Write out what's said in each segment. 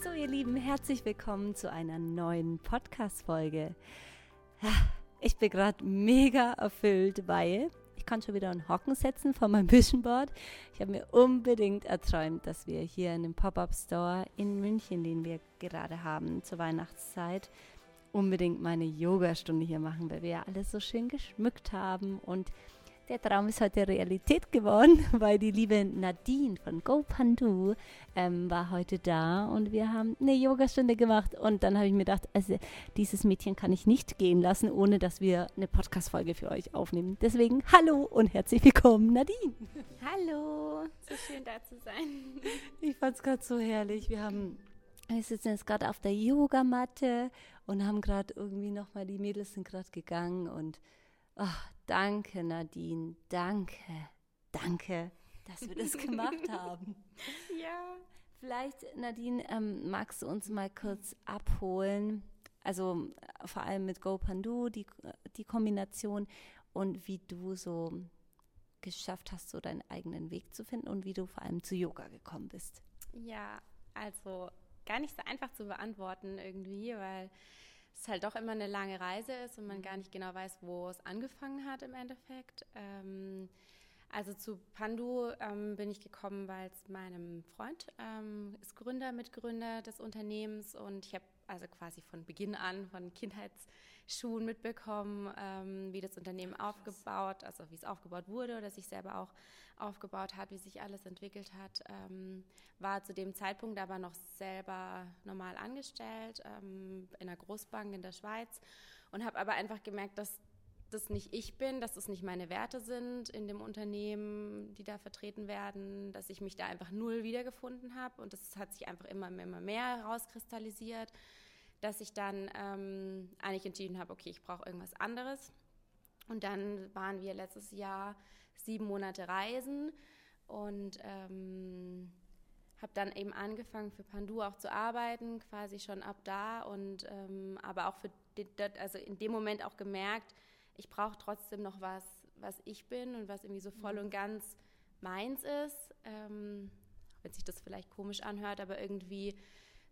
So, ihr Lieben, herzlich willkommen zu einer neuen Podcast-Folge. Ich bin gerade mega erfüllt, weil ich kann schon wieder ein Hocken setzen von meinem Vision Board. Ich habe mir unbedingt erträumt, dass wir hier in dem Pop-Up-Store in München, den wir gerade haben zur Weihnachtszeit, unbedingt meine Yoga-Stunde hier machen, weil wir ja alles so schön geschmückt haben und der Traum ist heute Realität geworden, weil die liebe Nadine von GoPandu ähm, war heute da und wir haben eine Yogastunde gemacht. Und dann habe ich mir gedacht, also dieses Mädchen kann ich nicht gehen lassen, ohne dass wir eine Podcast-Folge für euch aufnehmen. Deswegen hallo und herzlich willkommen, Nadine. Hallo, so schön da zu sein. Ich fand es gerade so herrlich. Wir haben wir sitzen jetzt gerade auf der Yogamatte und haben gerade irgendwie nochmal, die Mädels sind gerade gegangen und ach, Danke, Nadine. Danke. Danke, dass wir das gemacht haben. Ja. Vielleicht, Nadine, ähm, magst du uns mal kurz abholen? Also vor allem mit GoPandu, die, die Kombination und wie du so geschafft hast, so deinen eigenen Weg zu finden und wie du vor allem zu Yoga gekommen bist. Ja, also gar nicht so einfach zu beantworten irgendwie, weil es halt doch immer eine lange Reise ist und man gar nicht genau weiß, wo es angefangen hat im Endeffekt. Ähm, also zu Pandu ähm, bin ich gekommen, weil es meinem Freund ähm, ist Gründer, Mitgründer des Unternehmens und ich habe also quasi von Beginn an, von Kindheitsschuhen mitbekommen, ähm, wie das Unternehmen aufgebaut, also wie es aufgebaut wurde oder sich selber auch aufgebaut hat, wie sich alles entwickelt hat. Ähm, war zu dem Zeitpunkt aber noch selber normal angestellt ähm, in einer Großbank in der Schweiz und habe aber einfach gemerkt, dass das nicht ich bin, dass das nicht meine Werte sind in dem Unternehmen, die da vertreten werden, dass ich mich da einfach null wiedergefunden habe und das hat sich einfach immer, immer mehr herauskristallisiert, dass ich dann ähm, eigentlich entschieden habe, okay, ich brauche irgendwas anderes. Und dann waren wir letztes Jahr sieben Monate reisen und ähm, habe dann eben angefangen für Pandu auch zu arbeiten, quasi schon ab da und ähm, aber auch für also in dem Moment auch gemerkt, ich brauche trotzdem noch was, was ich bin und was irgendwie so voll mhm. und ganz meins ist. Ähm, wenn sich das vielleicht komisch anhört, aber irgendwie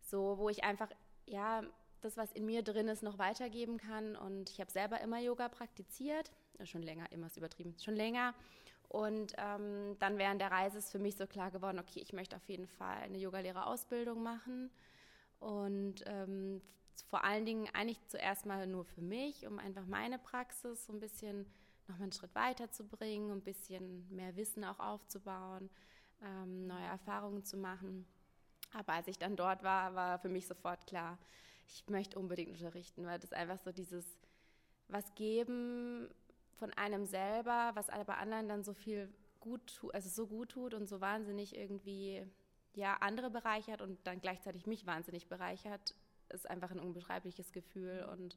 so, wo ich einfach, ja, das, was in mir drin ist, noch weitergeben kann. Und ich habe selber immer Yoga praktiziert, schon länger, immer ist übertrieben, schon länger. Und ähm, dann während der Reise ist für mich so klar geworden, okay, ich möchte auf jeden Fall eine Yogalehrerausbildung machen. Und ähm, vor allen Dingen eigentlich zuerst mal nur für mich, um einfach meine Praxis so ein bisschen noch mal einen Schritt weiter zu bringen, ein bisschen mehr Wissen auch aufzubauen, ähm, neue Erfahrungen zu machen. Aber als ich dann dort war, war für mich sofort klar, ich möchte unbedingt unterrichten, weil das einfach so dieses was geben von einem selber, was aber anderen dann so viel gut tut, also so gut tut und so wahnsinnig irgendwie ja andere bereichert und dann gleichzeitig mich wahnsinnig bereichert, ist einfach ein unbeschreibliches Gefühl und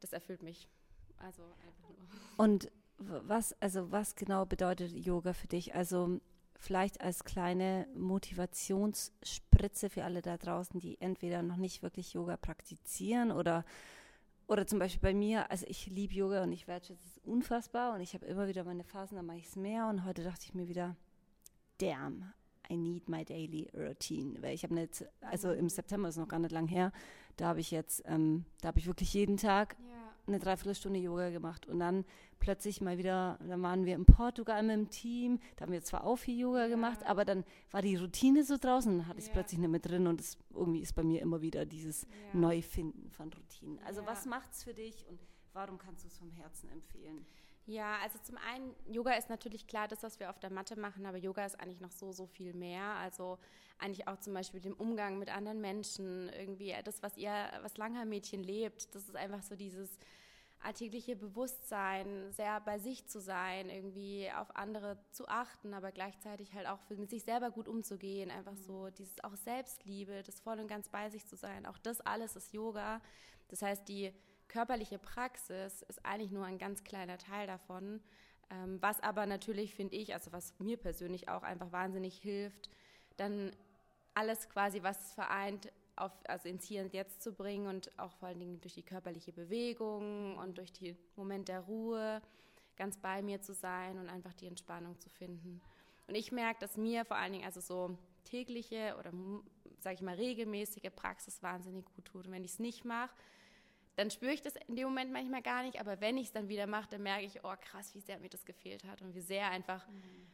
das erfüllt mich. Also einfach nur. Und was, also was genau bedeutet Yoga für dich? Also vielleicht als kleine Motivationsspritze für alle da draußen, die entweder noch nicht wirklich Yoga praktizieren oder oder zum Beispiel bei mir, also ich liebe Yoga und ich wertschätze es unfassbar und ich habe immer wieder meine Phasen, da mache ich es mehr und heute dachte ich mir wieder, damn, I need my daily routine. Weil ich habe nicht, also im September ist noch gar nicht lang her, da habe ich jetzt, ähm, da habe ich wirklich jeden Tag ja. Eine Dreiviertelstunde Yoga gemacht und dann plötzlich mal wieder, dann waren wir in Portugal mit dem Team, da haben wir zwar auch viel Yoga ja. gemacht, aber dann war die Routine so draußen, dann hatte ich es plötzlich nicht mehr drin und es irgendwie ist bei mir immer wieder dieses Neufinden von Routinen. Also was macht es für dich und warum kannst du es vom Herzen empfehlen? Ja, also zum einen, Yoga ist natürlich klar das, was wir auf der Matte machen, aber Yoga ist eigentlich noch so, so viel mehr. Also eigentlich auch zum Beispiel dem Umgang mit anderen Menschen, irgendwie das, was ihr, was Langhaar-Mädchen lebt, das ist einfach so dieses alltägliche Bewusstsein, sehr bei sich zu sein, irgendwie auf andere zu achten, aber gleichzeitig halt auch für, mit sich selber gut umzugehen, einfach so dieses auch Selbstliebe, das voll und ganz bei sich zu sein, auch das alles ist Yoga. Das heißt, die körperliche Praxis ist eigentlich nur ein ganz kleiner Teil davon. Ähm, was aber natürlich, finde ich, also was mir persönlich auch einfach wahnsinnig hilft, dann alles quasi, was es vereint, auf, also ins Hier und Jetzt zu bringen und auch vor allen Dingen durch die körperliche Bewegung und durch den Moment der Ruhe ganz bei mir zu sein und einfach die Entspannung zu finden. Und ich merke, dass mir vor allen Dingen, also so tägliche oder, sage ich mal, regelmäßige Praxis wahnsinnig gut tut. Und wenn ich es nicht mache, dann spüre ich das in dem Moment manchmal gar nicht, aber wenn ich es dann wieder mache, dann merke ich, oh krass, wie sehr mir das gefehlt hat und wie sehr einfach, mhm.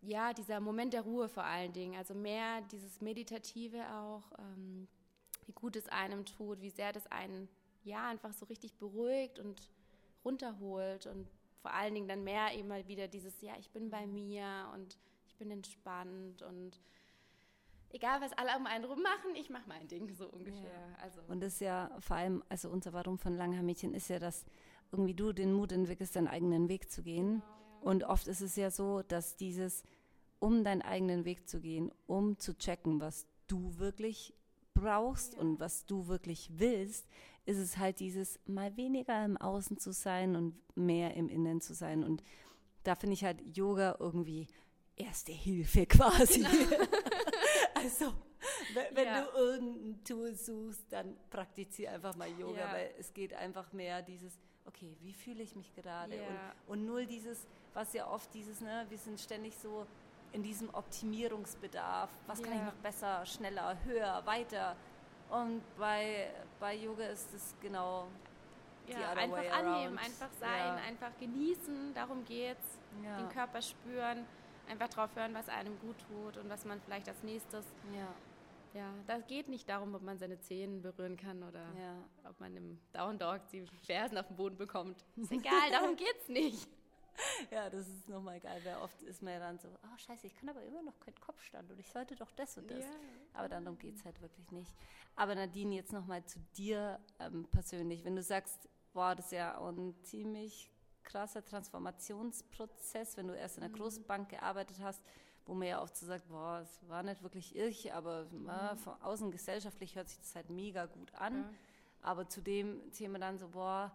ja, dieser Moment der Ruhe vor allen Dingen, also mehr dieses Meditative auch, ähm, wie gut es einem tut, wie sehr das einen, ja, einfach so richtig beruhigt und runterholt und vor allen Dingen dann mehr eben mal wieder dieses, ja, ich bin bei mir und ich bin entspannt und egal was alle um einen rum machen, ich mache mein Ding so ungefähr. Ja. Also. Und das ist ja vor allem, also unser Warum von Langhaar-Mädchen ist ja, dass irgendwie du den Mut entwickelst, deinen eigenen Weg zu gehen. Genau, ja. Und oft ist es ja so, dass dieses, um deinen eigenen Weg zu gehen, um zu checken, was du wirklich brauchst und was du wirklich willst, ist es halt dieses mal weniger im Außen zu sein und mehr im Innen zu sein. Und da finde ich halt Yoga irgendwie erste Hilfe quasi. Genau. also, wenn, wenn ja. du irgendein Tool suchst, dann praktiziere einfach mal Yoga, ja. weil es geht einfach mehr dieses, okay, wie fühle ich mich gerade? Ja. Und, und null dieses, was ja oft dieses, ne, wir sind ständig so in diesem Optimierungsbedarf, was kann ich noch besser, schneller, höher, weiter. Und bei, bei Yoga ist es genau ja, einfach annehmen, einfach sein, einfach genießen, darum geht's. Den Körper spüren einfach drauf hören, was einem gut tut und was man vielleicht als nächstes. Ja. Ja, das geht nicht darum, ob man seine Zehen berühren kann oder ja. ob man im Down Dog die Fersen auf den Boden bekommt. Ist egal, darum geht's nicht. Ja, das ist nochmal geil, weil oft ist man ja dann so, oh scheiße, ich kann aber immer noch keinen Kopfstand und ich sollte doch das und das. Ja. Aber dann darum geht es halt wirklich nicht. Aber Nadine, jetzt nochmal zu dir ähm, persönlich. Wenn du sagst, boah, das ist ja auch ein ziemlich krasser Transformationsprozess, wenn du erst in einer mhm. Großbank gearbeitet hast, wo man ja oft so sagt, boah, es war nicht wirklich ich, aber mhm. na, von außen gesellschaftlich hört sich das halt mega gut an. Ja. Aber zu dem Thema dann so, boah,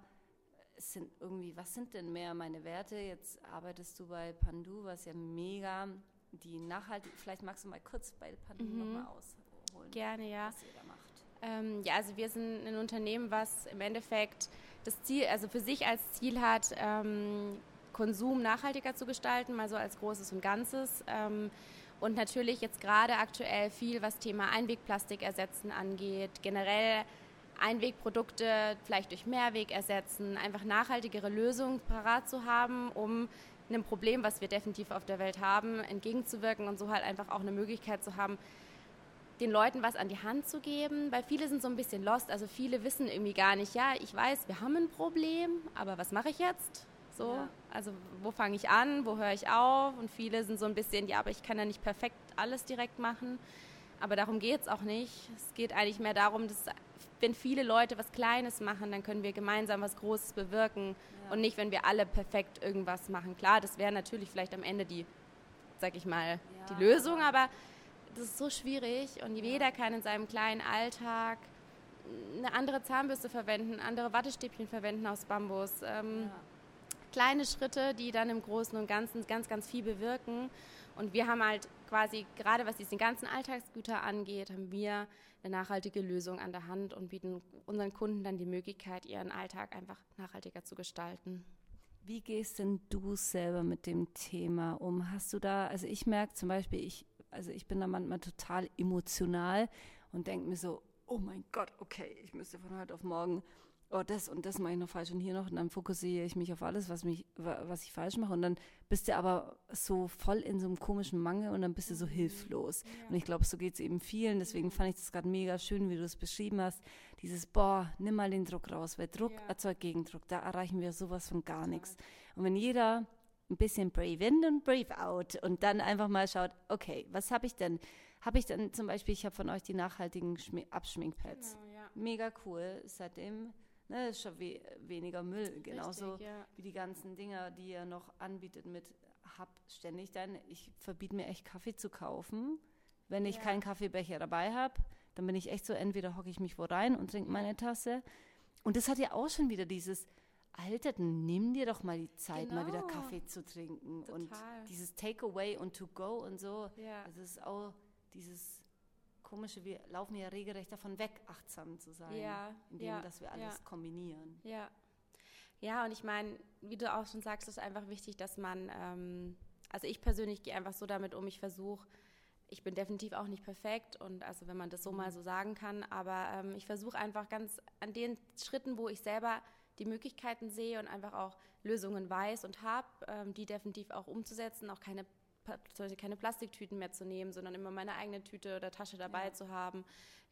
es sind irgendwie, was sind denn mehr meine Werte? Jetzt arbeitest du bei Pandu, was ja mega die nachhaltig, vielleicht magst du mal kurz bei Pandu mhm. nochmal ausholen. Gerne, ja. Was ihr da macht. Ähm, ja, also wir sind ein Unternehmen, was im Endeffekt das Ziel, also für sich als Ziel hat, ähm, Konsum nachhaltiger zu gestalten, mal so als Großes und Ganzes. Ähm, und natürlich jetzt gerade aktuell viel, was Thema Einwegplastik ersetzen angeht, generell Einwegprodukte vielleicht durch Mehrweg ersetzen, einfach nachhaltigere Lösungen parat zu haben, um einem Problem, was wir definitiv auf der Welt haben, entgegenzuwirken und so halt einfach auch eine Möglichkeit zu haben, den Leuten was an die Hand zu geben, weil viele sind so ein bisschen lost. Also viele wissen irgendwie gar nicht, ja, ich weiß, wir haben ein Problem, aber was mache ich jetzt? So, ja. also wo fange ich an, wo höre ich auf? Und viele sind so ein bisschen, ja, aber ich kann ja nicht perfekt alles direkt machen. Aber darum geht es auch nicht. Es geht eigentlich mehr darum, dass wenn viele Leute was Kleines machen, dann können wir gemeinsam was Großes bewirken ja. und nicht, wenn wir alle perfekt irgendwas machen. Klar, das wäre natürlich vielleicht am Ende die, sag ich mal, ja. die Lösung, aber das ist so schwierig und jeder kann in seinem kleinen Alltag eine andere Zahnbürste verwenden, andere Wattestäbchen verwenden aus Bambus. Ähm, ja. Kleine Schritte, die dann im Großen und Ganzen ganz, ganz viel bewirken. Und wir haben halt quasi, gerade was diese ganzen Alltagsgüter angeht, haben wir eine nachhaltige Lösung an der Hand und bieten unseren Kunden dann die Möglichkeit, ihren Alltag einfach nachhaltiger zu gestalten. Wie gehst denn du selber mit dem Thema um? Hast du da, also ich merke zum Beispiel, ich also ich bin da manchmal total emotional und denke mir so, oh mein Gott, okay, ich müsste von heute auf morgen, oh, das und das mache ich noch falsch und hier noch und dann fokussiere ich mich auf alles, was, mich, was ich falsch mache und dann bist du aber so voll in so einem komischen Mangel und dann bist du so mhm. hilflos. Ja. Und ich glaube, so geht es eben vielen, deswegen fand ich das gerade mega schön, wie du es beschrieben hast, dieses, boah, nimm mal den Druck raus, weil Druck ja. erzeugt Gegendruck, da erreichen wir sowas von gar nichts. Und wenn jeder ein bisschen brave in und brave out und dann einfach mal schaut, okay, was habe ich denn? Habe ich dann zum Beispiel, ich habe von euch die nachhaltigen Schmi Abschminkpads. Genau, ja. Mega cool. Seitdem ne, ist schon we weniger Müll. Genauso Richtig, ja. wie die ganzen Dinger, die ihr noch anbietet mit hab ständig dann, ich verbiete mir echt Kaffee zu kaufen. Wenn ich ja. keinen Kaffeebecher dabei habe, dann bin ich echt so, entweder hocke ich mich wo rein und trinke meine Tasse. Und das hat ja auch schon wieder dieses, Alter, dann nimm dir doch mal die Zeit, genau. mal wieder genau. Kaffee zu trinken. Total. Und dieses Takeaway und To Go und so. Ja. Das ist auch dieses komische, wir laufen ja regelrecht davon weg, achtsam zu sein. Ja. Indem, ja. dass wir alles ja. kombinieren. Ja. Ja, und ich meine, wie du auch schon sagst, ist einfach wichtig, dass man, ähm, also ich persönlich gehe einfach so damit um, ich versuche, ich bin definitiv auch nicht perfekt und also wenn man das so mal so sagen kann, aber ähm, ich versuche einfach ganz an den Schritten, wo ich selber die Möglichkeiten sehe und einfach auch Lösungen weiß und habe, ähm, die definitiv auch umzusetzen, auch keine keine Plastiktüten mehr zu nehmen, sondern immer meine eigene Tüte oder Tasche dabei ja. zu haben,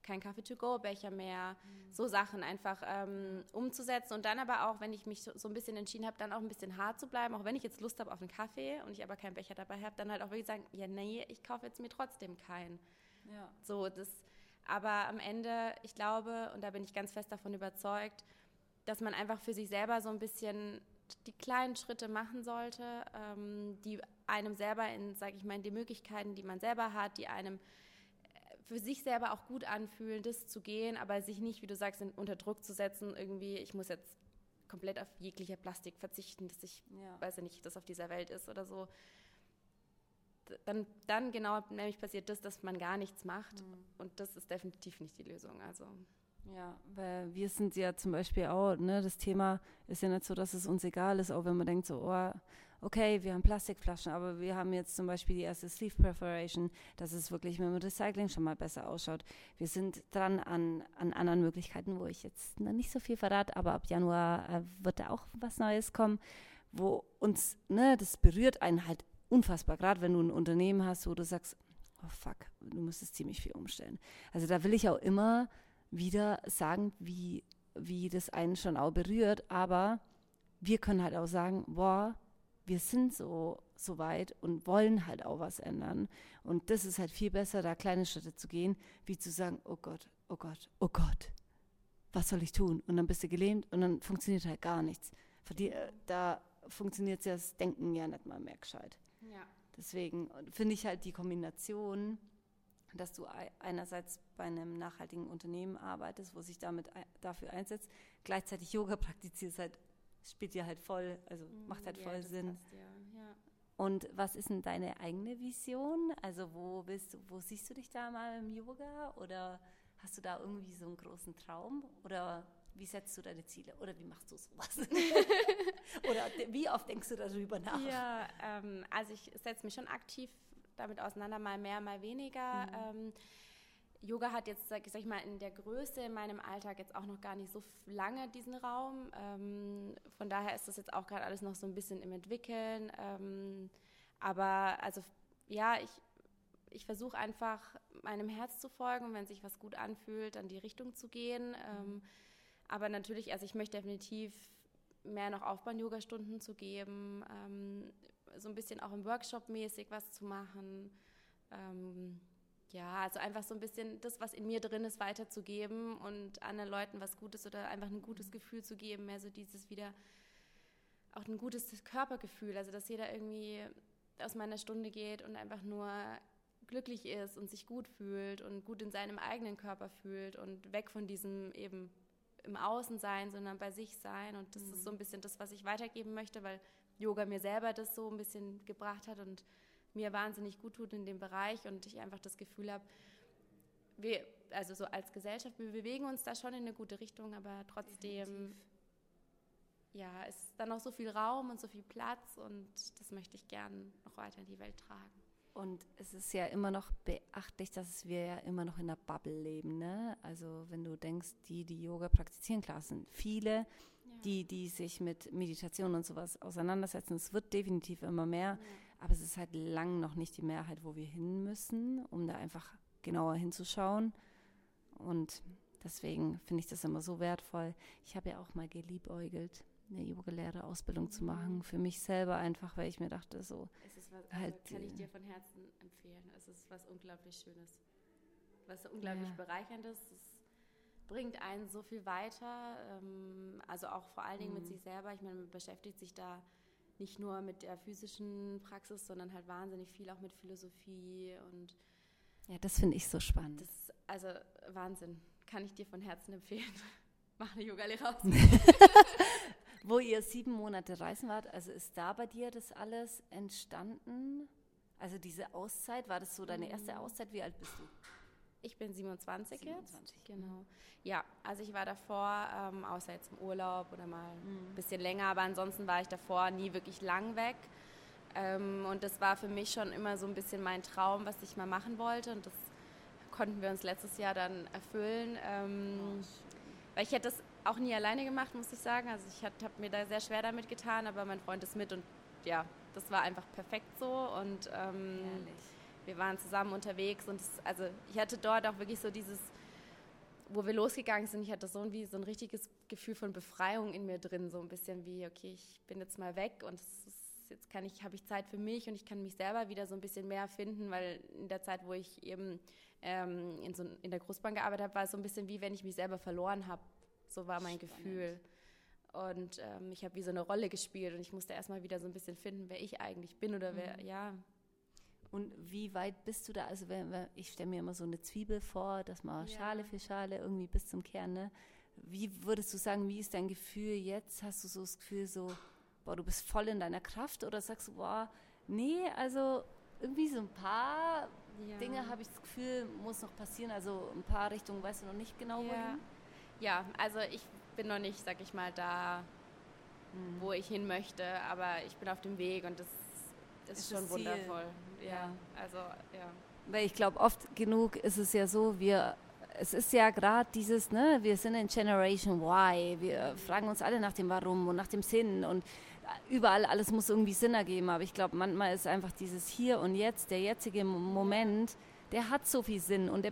kein Kaffee-to-go-Becher mehr, mhm. so Sachen einfach ähm, umzusetzen und dann aber auch, wenn ich mich so, so ein bisschen entschieden habe, dann auch ein bisschen hart zu bleiben, auch wenn ich jetzt Lust habe auf einen Kaffee und ich aber keinen Becher dabei habe, dann halt auch wirklich sagen, ja nee, ich kaufe jetzt mir trotzdem keinen. Ja. So, das, aber am Ende, ich glaube, und da bin ich ganz fest davon überzeugt, dass man einfach für sich selber so ein bisschen die kleinen Schritte machen sollte, ähm, die einem selber in, sage ich mal, in die Möglichkeiten, die man selber hat, die einem für sich selber auch gut anfühlen, das zu gehen, aber sich nicht, wie du sagst, unter Druck zu setzen, irgendwie, ich muss jetzt komplett auf jegliche Plastik verzichten, dass ich, ja. weiß ja nicht, das auf dieser Welt ist oder so. Dann, dann genau nämlich passiert das, dass man gar nichts macht mhm. und das ist definitiv nicht die Lösung. Also ja, weil wir sind ja zum Beispiel auch, ne, das Thema ist ja nicht so, dass es uns egal ist, auch wenn man denkt so, oh, okay, wir haben Plastikflaschen, aber wir haben jetzt zum Beispiel die erste Sleeve Perforation, dass es wirklich mit dem Recycling schon mal besser ausschaut. Wir sind dran an, an anderen Möglichkeiten, wo ich jetzt nicht so viel verrate, aber ab Januar äh, wird da auch was Neues kommen, wo uns, ne, das berührt einen halt unfassbar, gerade wenn du ein Unternehmen hast, wo du sagst, oh fuck, du müsstest ziemlich viel umstellen. Also da will ich auch immer wieder sagen, wie, wie das einen schon auch berührt, aber wir können halt auch sagen, boah, wir sind so, so weit und wollen halt auch was ändern. Und das ist halt viel besser, da kleine Schritte zu gehen, wie zu sagen, oh Gott, oh Gott, oh Gott, was soll ich tun? Und dann bist du gelähmt und dann funktioniert halt gar nichts. Die, äh, da funktioniert das Denken ja nicht mal mehr gescheit. Ja. Deswegen finde ich halt die Kombination, dass du einerseits bei einem nachhaltigen Unternehmen arbeitest, wo sich damit dafür einsetzt, gleichzeitig Yoga praktizierst, halt spielt dir halt voll, also mhm, macht halt ja, voll Sinn. Passt, ja. Ja. Und was ist denn deine eigene Vision? Also wo bist du, wo siehst du dich da mal im Yoga? Oder hast du da irgendwie so einen großen Traum? Oder wie setzt du deine Ziele? Oder wie machst du sowas? Oder wie oft denkst du darüber nach? Ja, ähm, also ich setze mich schon aktiv damit auseinander, mal mehr, mal weniger. Mhm. Ähm, Yoga hat jetzt, sag ich mal, in der Größe in meinem Alltag jetzt auch noch gar nicht so lange diesen Raum. Ähm, von daher ist das jetzt auch gerade alles noch so ein bisschen im Entwickeln. Ähm, aber also ja, ich, ich versuche einfach meinem Herz zu folgen, wenn sich was gut anfühlt, dann die Richtung zu gehen. Ähm, aber natürlich, also ich möchte definitiv mehr noch Aufbahn-Yoga-Stunden zu geben, ähm, so ein bisschen auch im Workshop mäßig was zu machen. Ähm, ja, also einfach so ein bisschen das, was in mir drin ist, weiterzugeben und anderen Leuten was Gutes oder einfach ein gutes Gefühl zu geben, mehr so dieses wieder auch ein gutes Körpergefühl, also dass jeder irgendwie aus meiner Stunde geht und einfach nur glücklich ist und sich gut fühlt und gut in seinem eigenen Körper fühlt und weg von diesem eben im Außen sein, sondern bei sich sein und das mhm. ist so ein bisschen das, was ich weitergeben möchte, weil Yoga mir selber das so ein bisschen gebracht hat und mir wahnsinnig gut tut in dem Bereich und ich einfach das Gefühl habe, wir, also so als Gesellschaft, wir bewegen uns da schon in eine gute Richtung, aber trotzdem, Definitiv. ja, ist da noch so viel Raum und so viel Platz und das möchte ich gern noch weiter in die Welt tragen. Und es ist ja immer noch beachtlich, dass wir ja immer noch in der Bubble leben. Ne? Also wenn du denkst, die, die Yoga praktizieren, klar sind viele, ja. die, die sich mit Meditation und sowas auseinandersetzen. Es wird definitiv immer mehr. Ja. Aber es ist halt lang noch nicht die Mehrheit, wo wir hin müssen, um da einfach genauer hinzuschauen. Und deswegen finde ich das immer so wertvoll. Ich habe ja auch mal geliebäugelt, eine Yoga-Lehre-Ausbildung zu machen, für mich selber einfach, weil ich mir dachte, so. Es ist was, also halt, kann ich dir von Herzen empfehlen. Es ist was unglaublich Schönes. Was unglaublich ja. bereicherndes. Es bringt einen so viel weiter. Ähm, also auch vor allen Dingen mhm. mit sich selber. Ich meine, man beschäftigt sich da nicht nur mit der physischen Praxis, sondern halt wahnsinnig viel auch mit Philosophie und ja, das finde ich so spannend. Das, also Wahnsinn, kann ich dir von Herzen empfehlen. Mach eine Yoga-Lehre aus. Wo ihr sieben Monate reisen wart, also ist da bei dir das alles entstanden? Also diese Auszeit, war das so deine erste mm. Auszeit? Wie alt bist du? Ich bin 27, 27. jetzt. Genau. Ja, also ich war davor, ähm, außer jetzt im Urlaub oder mal mhm. ein bisschen länger, aber ansonsten war ich davor nie wirklich lang weg. Ähm, und das war für mich schon immer so ein bisschen mein Traum, was ich mal machen wollte. Und das konnten wir uns letztes Jahr dann erfüllen. Ähm, weil ich hätte das auch nie alleine gemacht, muss ich sagen. Also ich habe mir da sehr schwer damit getan, aber mein Freund ist mit und ja, das war einfach perfekt so. Und ähm, wir waren zusammen unterwegs und das, also ich hatte dort auch wirklich so dieses, wo wir losgegangen sind, ich hatte so ein, wie so ein richtiges Gefühl von Befreiung in mir drin, so ein bisschen wie, okay, ich bin jetzt mal weg und ist, jetzt kann ich, habe ich Zeit für mich und ich kann mich selber wieder so ein bisschen mehr finden, weil in der Zeit, wo ich eben ähm, in, so, in der Großbank gearbeitet habe, war es so ein bisschen wie, wenn ich mich selber verloren habe. So war mein Spannend. Gefühl. Und ähm, ich habe wie so eine Rolle gespielt und ich musste erstmal wieder so ein bisschen finden, wer ich eigentlich bin oder wer, mhm. ja, und wie weit bist du da? Also wenn, wenn, ich stelle mir immer so eine Zwiebel vor, dass man ja. Schale für Schale irgendwie bis zum Kern. Ne? Wie würdest du sagen, wie ist dein Gefühl jetzt? Hast du so das Gefühl so, boah, du bist voll in deiner Kraft oder sagst du, boah, nee, also irgendwie so ein paar ja. Dinge habe ich das Gefühl, muss noch passieren. Also ein paar Richtungen weißt du noch nicht genau ja. wohin. Ja, also ich bin noch nicht, sag ich mal, da, mhm. wo ich hin möchte, aber ich bin auf dem Weg und das das ist, ist schon wundervoll. Ja, ja, also ja. Weil ich glaube, oft genug ist es ja so, wir es ist ja gerade dieses, ne, wir sind in Generation Y, wir fragen uns alle nach dem Warum und nach dem Sinn und überall alles muss irgendwie Sinn ergeben, aber ich glaube, manchmal ist einfach dieses Hier und Jetzt, der jetzige Moment, der hat so viel Sinn und der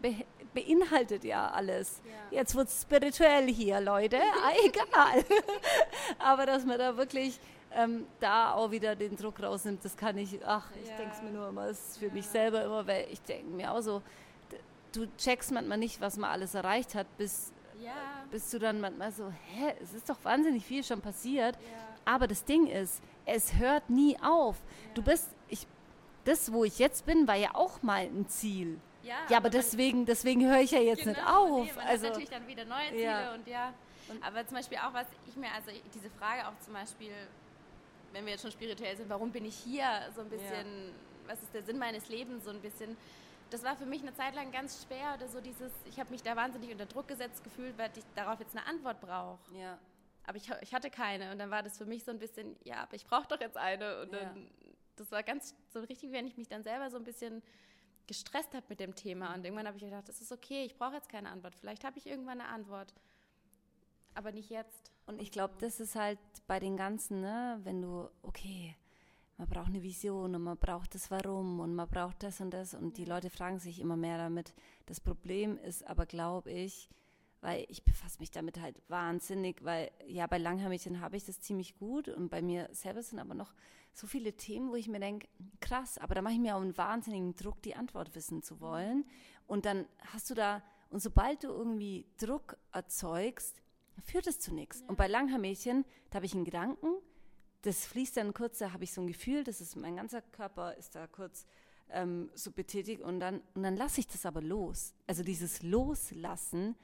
beinhaltet ja alles. Ja. Jetzt wird es spirituell hier, Leute, ah, egal. aber dass man da wirklich ähm, da auch wieder den Druck rausnimmt, das kann ich, ach, ich ja. denke es mir nur immer, es ist für ja. mich selber immer, weil ich denke mir auch so, du checkst manchmal nicht, was man alles erreicht hat, bis, ja. bis du dann manchmal so, hä, es ist doch wahnsinnig viel schon passiert. Aber das Ding ist, es hört nie auf. Du bist, ich, das, wo ich jetzt bin, war ja auch mal ein Ziel. Ja, ja aber, aber deswegen, deswegen höre ich ja jetzt genau, nicht auf. Nee, man also natürlich dann wieder neue Ziele und ja. Und aber zum Beispiel auch, was ich mir, also diese Frage auch zum Beispiel, wenn wir jetzt schon spirituell sind, warum bin ich hier? So ein bisschen, ja. was ist der Sinn meines Lebens? So ein bisschen. Das war für mich eine Zeit lang ganz schwer oder so dieses, ich habe mich da wahnsinnig unter Druck gesetzt gefühlt, weil ich darauf jetzt eine Antwort brauche. Ja. Aber ich, ich hatte keine und dann war das für mich so ein bisschen, ja, aber ich brauche doch jetzt eine und ja. dann, das war ganz so richtig, wenn ich mich dann selber so ein bisschen gestresst habe mit dem Thema. Und irgendwann habe ich gedacht, das ist okay, ich brauche jetzt keine Antwort, vielleicht habe ich irgendwann eine Antwort, aber nicht jetzt. Und ich glaube, das ist halt bei den ganzen, ne, wenn du, okay, man braucht eine Vision und man braucht das Warum und man braucht das und das. Und die Leute fragen sich immer mehr damit. Das Problem ist aber, glaube ich, weil ich befasse mich damit halt wahnsinnig, weil ja, bei Langhaarmädchen habe ich das ziemlich gut und bei mir selber sind aber noch so viele Themen, wo ich mir denke, krass, aber da mache ich mir auch einen wahnsinnigen Druck, die Antwort wissen zu wollen. Und dann hast du da, und sobald du irgendwie Druck erzeugst, führt es zu nichts. Ja. Und bei Langhaarmädchen, da habe ich einen Gedanken, das fließt dann kurz, da habe ich so ein Gefühl, das ist mein ganzer Körper ist da kurz ähm, so betätigt und dann, und dann lasse ich das aber los. Also dieses Loslassen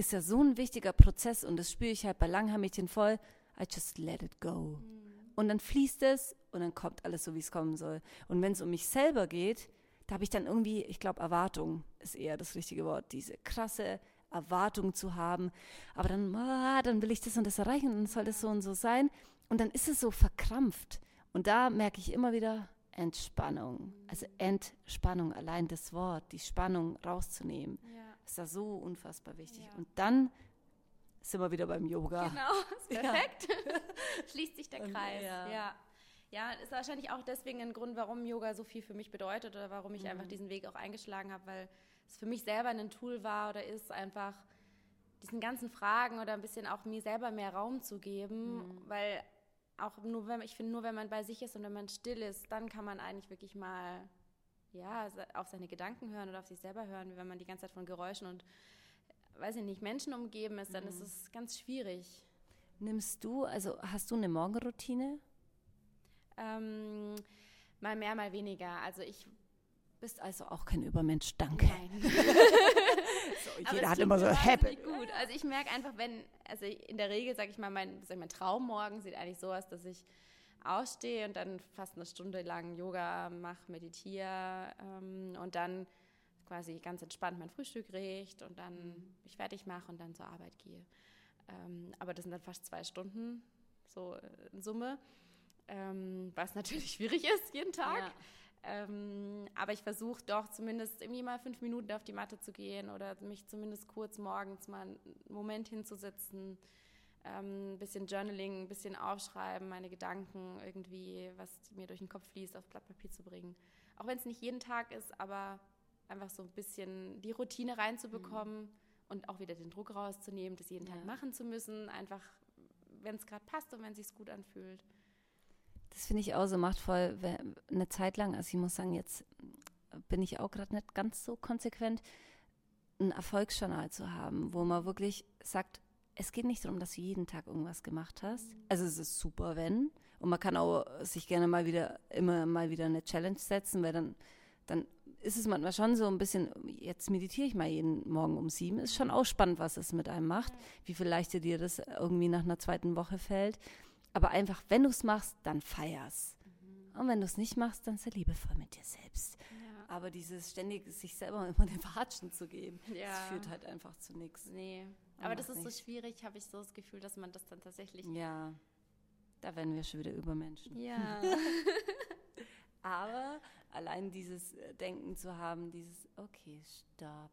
ist ja so ein wichtiger Prozess und das spüre ich halt bei Langhaarmädchen voll. I just let it go. Mhm. Und dann fließt es und dann kommt alles so, wie es kommen soll. Und wenn es um mich selber geht, da habe ich dann irgendwie, ich glaube, Erwartung ist eher das richtige Wort, diese krasse Erwartung zu haben. Aber dann, ah, dann will ich das und das erreichen und dann soll das so und so sein. Und dann ist es so verkrampft. Und da merke ich immer wieder Entspannung. Also Entspannung, allein das Wort, die Spannung rauszunehmen, ja. Ist da so unfassbar wichtig. Ja. Und dann sind wir wieder beim Yoga. Genau, ist perfekt. Ja. Schließt sich der Kreis. Ja. ja. Ja, ist wahrscheinlich auch deswegen ein Grund, warum Yoga so viel für mich bedeutet oder warum ich mhm. einfach diesen Weg auch eingeschlagen habe, weil es für mich selber ein Tool war oder ist, einfach diesen ganzen Fragen oder ein bisschen auch mir selber mehr Raum zu geben, mhm. weil auch nur wenn ich finde, nur wenn man bei sich ist und wenn man still ist, dann kann man eigentlich wirklich mal ja, auf seine Gedanken hören oder auf sich selber hören, wenn man die ganze Zeit von Geräuschen und weiß ich nicht, Menschen umgeben ist, dann mhm. ist es ganz schwierig. Nimmst du, also hast du eine Morgenroutine? Ähm, mal mehr, mal weniger. Also ich bist also auch kein Übermensch, danke. Nein. so, jeder hat immer so Habit. Gut, also ich merke einfach, wenn, also in der Regel, sage ich mal, mein, sag ich, mein Traummorgen sieht eigentlich so aus, dass ich ausstehe und dann fast eine Stunde lang Yoga mache, meditiere ähm, und dann quasi ganz entspannt mein Frühstück richte und dann mhm. mich fertig mache und dann zur Arbeit gehe. Ähm, aber das sind dann fast zwei Stunden, so in Summe. ähm, was natürlich schwierig ist jeden Tag. Ja. Ähm, aber ich versuche doch zumindest irgendwie mal fünf Minuten auf die Matte zu gehen oder mich zumindest kurz morgens mal einen Moment hinzusetzen, ähm, ein bisschen Journaling, ein bisschen aufschreiben, meine Gedanken irgendwie, was mir durch den Kopf fließt, auf Blatt Papier zu bringen. Auch wenn es nicht jeden Tag ist, aber einfach so ein bisschen die Routine reinzubekommen mhm. und auch wieder den Druck rauszunehmen, das jeden ja. Tag machen zu müssen, einfach wenn es gerade passt und wenn es sich gut anfühlt. Das finde ich auch so machtvoll, eine Zeit lang, also ich muss sagen, jetzt bin ich auch gerade nicht ganz so konsequent, ein Erfolgsjournal zu haben, wo man wirklich sagt, es geht nicht darum, dass du jeden Tag irgendwas gemacht hast. Also es ist super, wenn. Und man kann auch sich gerne mal wieder, immer mal wieder eine Challenge setzen, weil dann, dann ist es manchmal schon so ein bisschen, jetzt meditiere ich mal jeden Morgen um sieben. Ist schon auch spannend, was es mit einem macht, wie viel leichter dir das irgendwie nach einer zweiten Woche fällt. Aber einfach, wenn du es machst, dann feier's. Mhm. Und wenn du es nicht machst, dann sei liebevoll mit dir selbst. Ja. Aber dieses ständig sich selber immer den Watschen zu geben, ja. das führt halt einfach zu nichts. Nee. Aber das ist nicht. so schwierig, habe ich so das Gefühl, dass man das dann tatsächlich. Ja. Da werden wir schon wieder Übermenschen. Ja. Aber allein dieses äh, Denken zu haben, dieses, okay, stopp.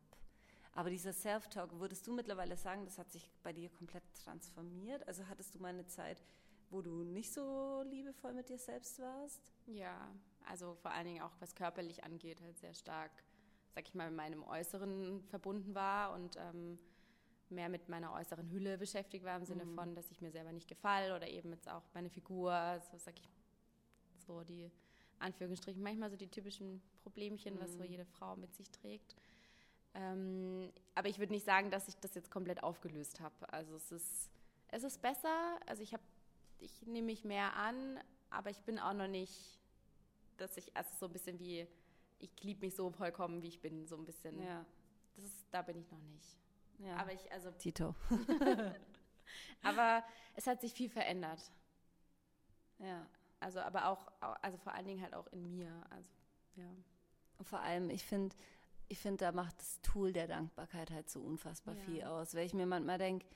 Aber dieser Self-Talk, würdest du mittlerweile sagen, das hat sich bei dir komplett transformiert? Also hattest du mal eine Zeit, wo du nicht so liebevoll mit dir selbst warst? Ja, also vor allen Dingen auch was körperlich angeht, halt sehr stark, sag ich mal, mit meinem Äußeren verbunden war und ähm, mehr mit meiner äußeren Hülle beschäftigt war, im Sinne mhm. von, dass ich mir selber nicht gefall oder eben jetzt auch meine Figur, so sag ich, so die Anführungsstrichen, manchmal so die typischen Problemchen, mhm. was so mhm. jede Frau mit sich trägt. Ähm, aber ich würde nicht sagen, dass ich das jetzt komplett aufgelöst habe. Also es ist, es ist besser. Also ich habe, ich nehme mich mehr an, aber ich bin auch noch nicht, dass ich, also so ein bisschen wie, ich liebe mich so vollkommen, wie ich bin, so ein bisschen. Ja. Das ist, da bin ich noch nicht. Ja. Aber ich, also. Tito. aber es hat sich viel verändert. Ja. Also, aber auch, also vor allen Dingen halt auch in mir. Also, ja. Und vor allem, ich finde, ich finde, da macht das Tool der Dankbarkeit halt so unfassbar ja. viel aus, weil ich mir manchmal denke,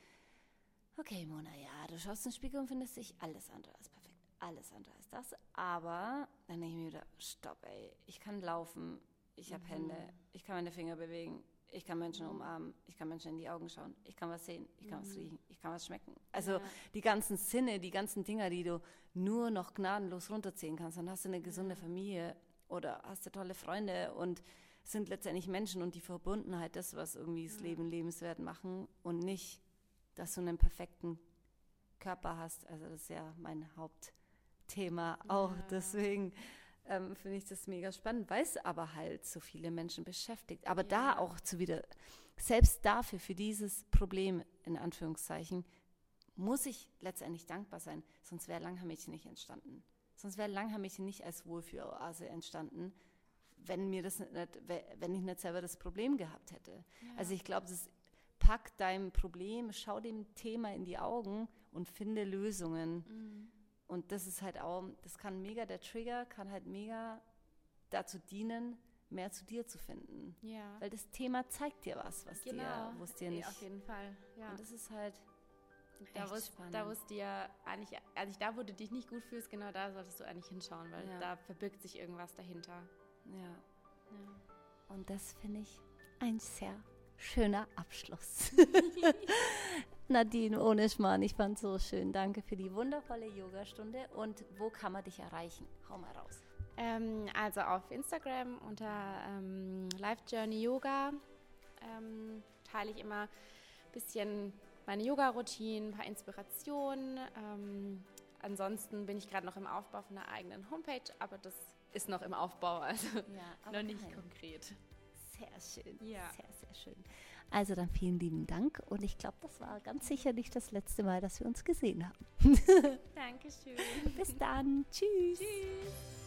okay, Mona, ja, du schaust in den Spiegel und findest dich alles andere als perfekt, alles andere als das, aber dann denke ich mir wieder, stopp, ey, ich kann laufen, ich habe mhm. Hände, ich kann meine Finger bewegen, ich kann Menschen mhm. umarmen, ich kann Menschen in die Augen schauen, ich kann was sehen, ich kann mhm. was riechen, ich kann was schmecken. Also ja. die ganzen Sinne, die ganzen Dinger, die du nur noch gnadenlos runterziehen kannst, dann hast du eine gesunde Familie oder hast du tolle Freunde und sind letztendlich Menschen und die Verbundenheit, das, was irgendwie das ja. Leben lebenswert machen und nicht, dass du einen perfekten Körper hast. Also das ist ja mein Hauptthema auch. Ja. Deswegen ähm, finde ich das mega spannend, weil es aber halt so viele Menschen beschäftigt. Aber ja. da auch zu wieder, selbst dafür, für dieses Problem, in Anführungszeichen, muss ich letztendlich dankbar sein, sonst wäre Langhaar-Mädchen nicht entstanden. Sonst wäre Langhaar-Mädchen nicht als Wohlfühloase entstanden, wenn mir das nicht, wenn ich nicht selber das Problem gehabt hätte. Ja. Also ich glaube, das pack dein Problem, schau dem Thema in die Augen und finde Lösungen. Mhm. Und das ist halt auch, das kann mega, der Trigger kann halt mega dazu dienen, mehr zu dir zu finden. Ja. Weil das Thema zeigt dir was, was genau. dir, wo es dir nicht. Ja, auf jeden Fall. Ja. Und das ist halt. Da wo, da wo es dir eigentlich, also da, wo du dich nicht gut fühlst, genau da solltest du eigentlich hinschauen, weil ja. da verbirgt sich irgendwas dahinter. Ja. ja. Und das finde ich ein sehr schöner Abschluss. Nadine Ohneschmann, ich fand es so schön. Danke für die wundervolle Yogastunde. Und wo kann man dich erreichen? Hau mal raus. Ähm, also auf Instagram unter ähm, Life Journey Yoga ähm, teile ich immer ein bisschen meine Yoga-Routinen, ein paar Inspirationen. Ähm, ansonsten bin ich gerade noch im Aufbau von einer eigenen Homepage, aber das ist noch im Aufbau, also ja, noch nicht konkret. Sehr schön. Ja. Sehr, sehr schön. Also dann vielen lieben Dank und ich glaube, das war ganz sicher nicht das letzte Mal, dass wir uns gesehen haben. Dankeschön. Bis dann. Tschüss. Tschüss.